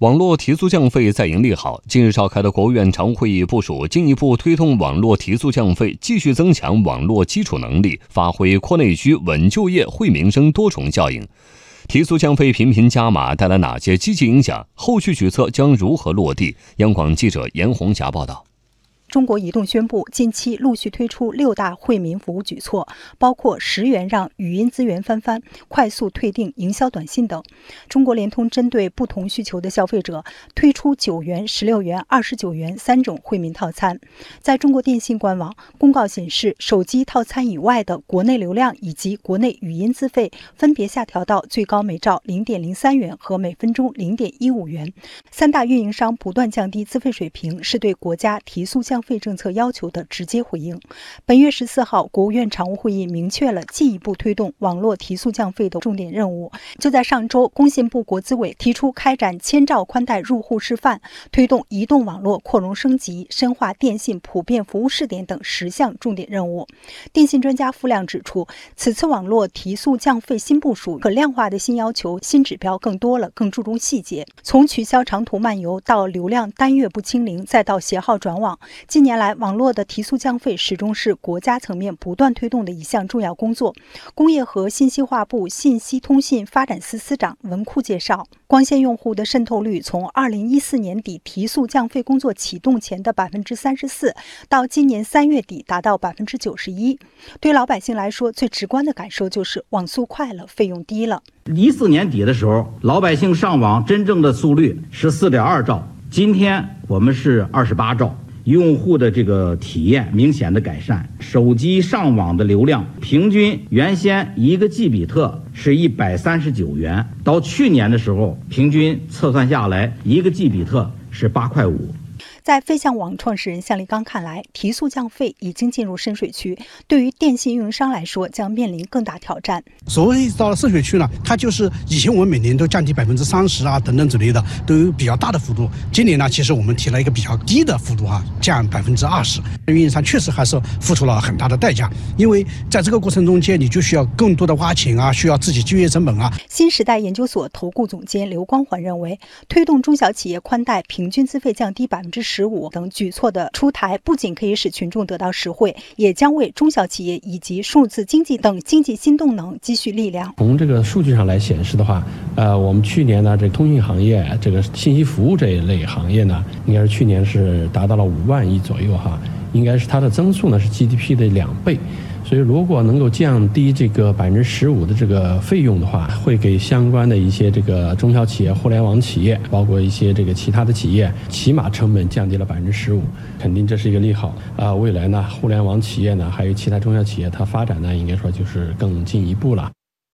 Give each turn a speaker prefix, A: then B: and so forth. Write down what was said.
A: 网络提速降费再迎利好。近日召开的国务院常务会议部署，进一步推动网络提速降费，继续增强网络基础能力，发挥扩内需、稳就业、惠民生多重效应。提速降费频频加码带来哪些积极影响？后续举措将如何落地？央广记者严红霞报道。
B: 中国移动宣布，近期陆续推出六大惠民服务举措，包括十元让语音资源翻番、快速退订营销短信等。中国联通针对不同需求的消费者，推出九元、十六元、二十九元三种惠民套餐。在中国电信官网公告显示，手机套餐以外的国内流量以及国内语音资费分别下调到最高每兆零点零三元和每分钟零点一五元。三大运营商不断降低资费水平，是对国家提速降。费政策要求的直接回应。本月十四号，国务院常务会议明确了进一步推动网络提速降费的重点任务。就在上周，工信部、国资委提出开展千兆宽带入户示范，推动移动网络扩容升级，深化电信普遍服务试点等十项重点任务。电信专家付亮指出，此次网络提速降费新部署、可量化的新要求、新指标更多了，更注重细节。从取消长途漫游到流量单月不清零，再到携号转网。近年来，网络的提速降费始终是国家层面不断推动的一项重要工作。工业和信息化部信息通信发展司司长文库介绍，光纤用户的渗透率从二零一四年底提速降费工作启动前的百分之三十四，到今年三月底达到百分之九十一。对老百姓来说，最直观的感受就是网速快了，费用低了。
C: 一四年底的时候，老百姓上网真正的速率是四点二兆，今天我们是二十八兆。用户的这个体验明显的改善，手机上网的流量平均原先一个 G 比特是一百三十九元，到去年的时候，平均测算下来一个 G 比特是八块五。
B: 在飞象网创始人向立刚看来，提速降费已经进入深水区，对于电信运营商来说，将面临更大挑战。
D: 所谓到了深水区呢，它就是以前我们每年都降低百分之三十啊等等之类的，都有比较大的幅度。今年呢，其实我们提了一个比较低的幅度哈，降百分之二十。运营商确实还是付出了很大的代价，因为在这个过程中间，你就需要更多的挖潜啊，需要自己就业成本啊。
B: 新时代研究所投顾总监刘光环认为，推动中小企业宽带平均资费降低百分之十。十五等举措的出台，不仅可以使群众得到实惠，也将为中小企业以及数字经济等经济新动能积蓄力量。
E: 从这个数据上来显示的话，呃，我们去年呢，这通讯行业、这个信息服务这一类行业呢，应该是去年是达到了五万亿左右哈，应该是它的增速呢是 GDP 的两倍。所以，如果能够降低这个百分之十五的这个费用的话，会给相关的一些这个中小企业、互联网企业，包括一些这个其他的企业，起码成本降低了百分之十五，肯定这是一个利好啊。未来呢，互联网企业呢，还有其他中小企业，它发展呢，应该说就是更进一步了。